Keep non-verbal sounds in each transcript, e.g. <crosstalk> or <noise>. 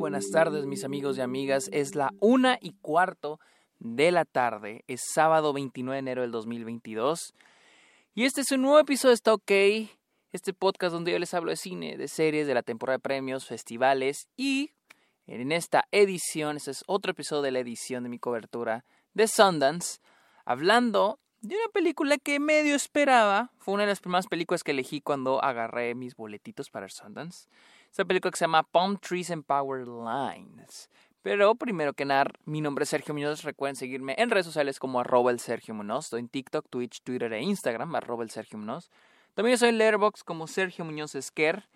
buenas tardes mis amigos y amigas. Es la una y cuarto de la tarde. Es sábado 29 de enero del 2022. Y este es un nuevo episodio de Está OK. Este podcast donde yo les hablo de cine, de series, de la temporada de premios, festivales. Y en esta edición, este es otro episodio de la edición de mi cobertura de Sundance. Hablando de una película que medio esperaba. Fue una de las primeras películas que elegí cuando agarré mis boletitos para Sundance. Esta película que se llama Palm Trees and Power Lines. Pero primero que nada, mi nombre es Sergio Muñoz. Recuerden seguirme en redes sociales como arroba el Sergio Muñoz. Estoy en TikTok, Twitch, Twitter e Instagram, arroba el Sergio Muñoz. También estoy en Letterboxd como Sergio Muñoz Esquer.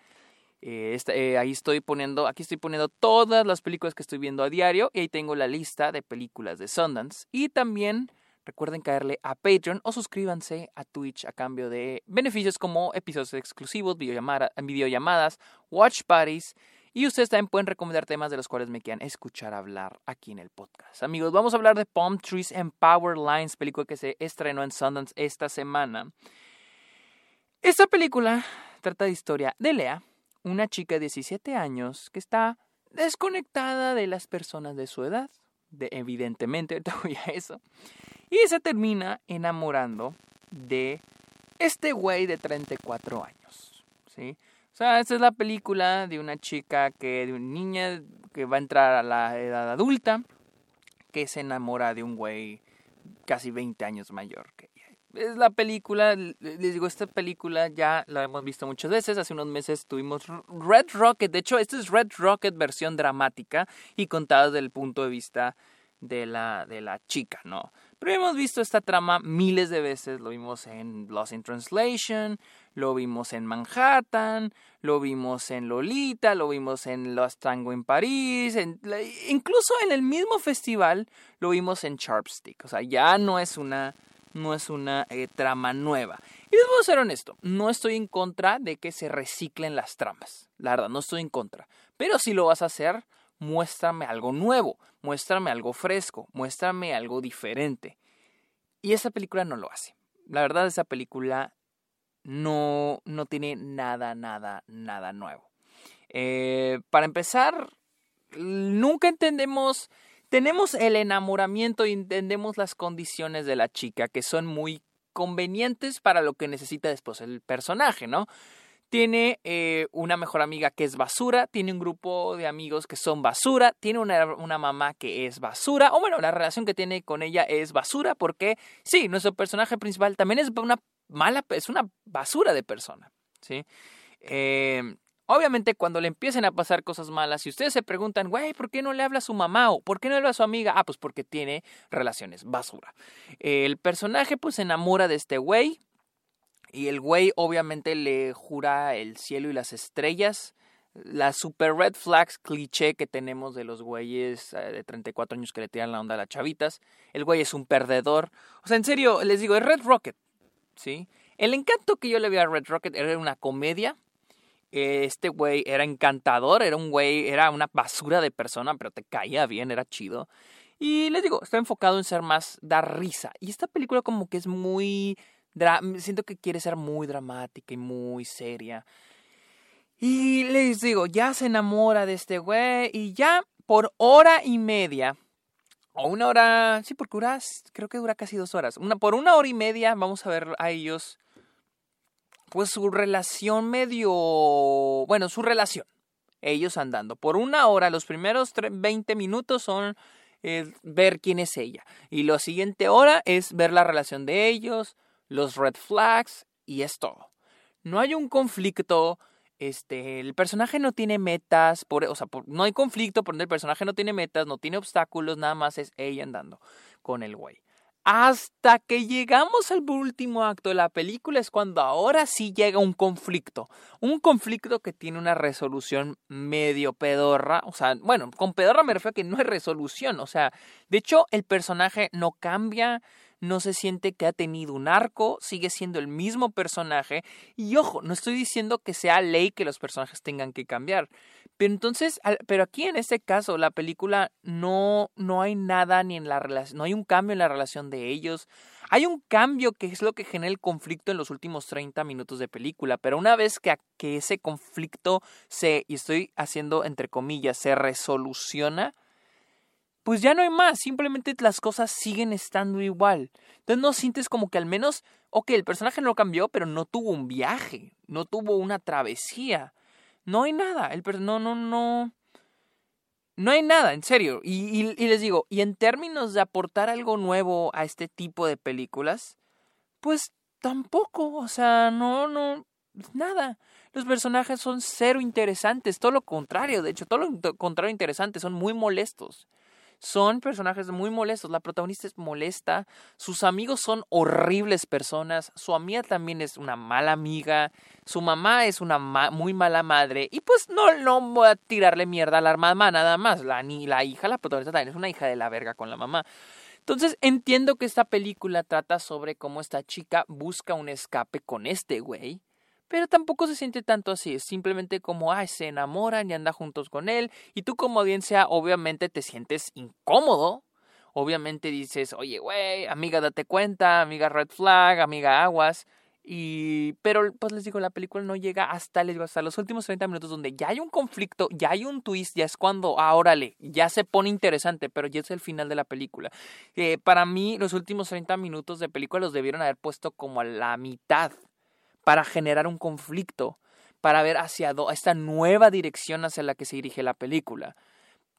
Eh, eh, ahí estoy poniendo, aquí estoy poniendo todas las películas que estoy viendo a diario y ahí tengo la lista de películas de Sundance. Y también Recuerden caerle a Patreon o suscríbanse a Twitch a cambio de beneficios como episodios exclusivos, videollamadas, watch parties y ustedes también pueden recomendar temas de los cuales me quieran escuchar hablar aquí en el podcast. Amigos, vamos a hablar de Palm Trees and Power Lines, película que se estrenó en Sundance esta semana. Esta película trata de historia de Lea, una chica de 17 años que está desconectada de las personas de su edad. De, evidentemente, <laughs> ahorita eso. Y se termina enamorando de este güey de 34 años. ¿sí? O sea, esta es la película de una chica que, de una niña que va a entrar a la edad adulta, que se enamora de un güey casi 20 años mayor que ella. Es la película, les digo, esta película ya la hemos visto muchas veces. Hace unos meses tuvimos Red Rocket. De hecho, esta es Red Rocket versión dramática y contada desde el punto de vista de la, de la chica, ¿no? Pero hemos visto esta trama miles de veces. Lo vimos en Lost in Translation, lo vimos en Manhattan, lo vimos en Lolita, lo vimos en Lost Tango en París, incluso en el mismo festival lo vimos en Sharpstick. O sea, ya no es una, no es una eh, trama nueva. Y les voy a ser honesto, no estoy en contra de que se reciclen las tramas. La verdad, no estoy en contra. Pero si lo vas a hacer, muéstrame algo nuevo, muéstrame algo fresco, muéstrame algo diferente. Y esa película no lo hace. La verdad, esa película no, no tiene nada, nada, nada nuevo. Eh, para empezar, nunca entendemos, tenemos el enamoramiento y entendemos las condiciones de la chica que son muy convenientes para lo que necesita después el personaje, ¿no? Tiene eh, una mejor amiga que es basura, tiene un grupo de amigos que son basura, tiene una, una, mamá que es basura, o bueno, la relación que tiene con ella es basura porque sí, nuestro personaje principal también es una mala, es una basura de persona, ¿sí? Eh, obviamente cuando le empiecen a pasar cosas malas, si ustedes se preguntan, güey, ¿por qué no le habla a su mamá o por qué no le habla a su amiga? Ah, pues porque tiene relaciones basura. el personaje pues se enamora de este güey, y el güey obviamente le jura el cielo y las estrellas. La super red flags cliché que tenemos de los güeyes eh, de 34 años que le tiran la onda a las chavitas. El güey es un perdedor. O sea, en serio, les digo, es Red Rocket. ¿Sí? El encanto que yo le vi a Red Rocket era una comedia. Este güey era encantador, era un güey, era una basura de persona, pero te caía bien, era chido. Y les digo, está enfocado en ser más, dar risa. Y esta película como que es muy siento que quiere ser muy dramática y muy seria. Y les digo, ya se enamora de este güey y ya por hora y media, o una hora, sí, porque creo que dura casi dos horas, una, por una hora y media vamos a ver a ellos, pues su relación medio, bueno, su relación, ellos andando. Por una hora, los primeros 20 minutos son eh, ver quién es ella. Y la siguiente hora es ver la relación de ellos, los red flags y es todo. No hay un conflicto, este, el personaje no tiene metas, por, o sea, no hay conflicto porque el personaje no tiene metas, no tiene obstáculos, nada más es ella andando con el güey. Hasta que llegamos al último acto de la película es cuando ahora sí llega un conflicto. Un conflicto que tiene una resolución medio pedorra. O sea, bueno, con pedorra me refiero a que no hay resolución. O sea, de hecho, el personaje no cambia, no se siente que ha tenido un arco, sigue siendo el mismo personaje. Y ojo, no estoy diciendo que sea ley que los personajes tengan que cambiar. Pero entonces, pero aquí en este caso, la película no, no hay nada ni en la relación, no hay un cambio en la relación de ellos. Hay un cambio que es lo que genera el conflicto en los últimos 30 minutos de película, pero una vez que, que ese conflicto se, y estoy haciendo entre comillas, se resoluciona, pues ya no hay más, simplemente las cosas siguen estando igual. Entonces no sientes como que al menos, ok, el personaje no cambió, pero no tuvo un viaje, no tuvo una travesía. No hay nada, el no, no, no. No hay nada, en serio. Y, y, les digo, y en términos de aportar algo nuevo a este tipo de películas, pues tampoco, o sea, no, no, nada. Los personajes son cero interesantes, todo lo contrario, de hecho, todo lo contrario interesante, son muy molestos son personajes muy molestos. La protagonista es molesta, sus amigos son horribles personas, su amiga también es una mala amiga, su mamá es una muy mala madre y pues no, no voy a tirarle mierda a la mamá nada más. La, ni la hija, la protagonista también es una hija de la verga con la mamá. Entonces entiendo que esta película trata sobre cómo esta chica busca un escape con este güey pero tampoco se siente tanto así, es simplemente como, ay, se enamoran y anda juntos con él, y tú como audiencia obviamente te sientes incómodo, obviamente dices, oye, güey, amiga, date cuenta, amiga, red flag, amiga, aguas, y, pero pues les digo, la película no llega hasta, les digo, hasta los últimos 30 minutos donde ya hay un conflicto, ya hay un twist, ya es cuando, ah, órale, ya se pone interesante, pero ya es el final de la película. Eh, para mí, los últimos 30 minutos de película los debieron haber puesto como a la mitad para generar un conflicto, para ver hacia esta nueva dirección hacia la que se dirige la película.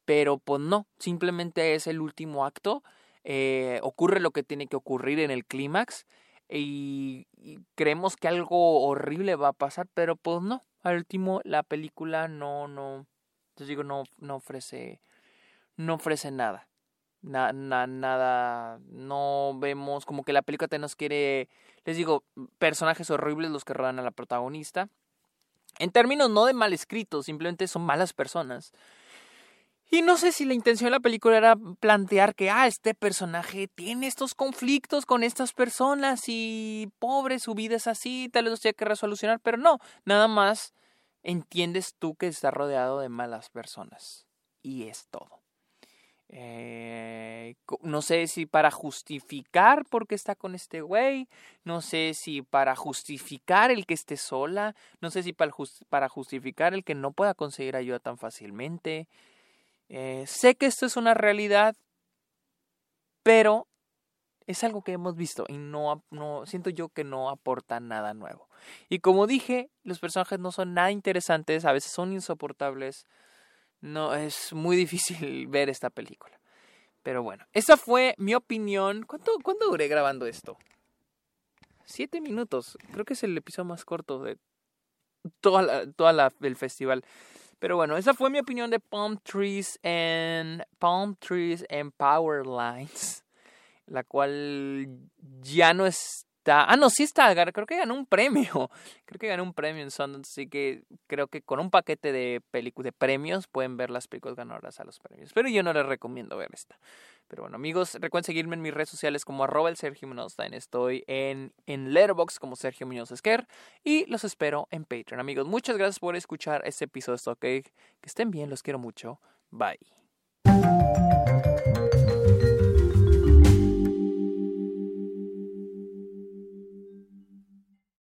Pero pues no, simplemente es el último acto, eh, ocurre lo que tiene que ocurrir en el clímax y, creemos que algo horrible va a pasar, pero pues no, al último la película no, no, digo, no, no ofrece, no ofrece nada. nada, no vemos como que la película te nos quiere les digo, personajes horribles los que rodean a la protagonista. En términos no de mal escritos, simplemente son malas personas. Y no sé si la intención de la película era plantear que, ah, este personaje tiene estos conflictos con estas personas y pobre, su vida es así, tal vez los tiene que resolucionar, pero no, nada más entiendes tú que está rodeado de malas personas. Y es todo. Eh, no sé si para justificar por qué está con este güey, no sé si para justificar el que esté sola, no sé si para, justificar el que no pueda conseguir ayuda tan fácilmente. Eh, sé que esto es una realidad, pero es algo que hemos visto y no, no siento yo que no aporta nada nuevo. Y como dije, los personajes no son nada interesantes, a veces son insoportables, no es muy difícil ver esta película. Pero bueno, esa fue mi opinión. ¿Cuánto, ¿Cuánto duré grabando esto? Siete minutos. Creo que es el episodio más corto de toda la, toda la, el festival. Pero bueno, esa fue mi opinión de Palm Trees and Palm Trees and Power Lines, la cual ya no es Ah, no, sí está. Creo que ganó un premio. <laughs> Creo que ganó un premio en Sundance. Así que creo que con un paquete de, de premios pueden ver las películas ganadoras a los premios. Pero yo no les recomiendo ver esta. Pero bueno, amigos, recuerden seguirme en mis redes sociales como arroba el Sergio Muñoz. estoy en, en Letterboxd como Sergio Muñoz Esquer. Y los espero en Patreon. Amigos, muchas gracias por escuchar este episodio de Stock Que estén bien, los quiero mucho. Bye.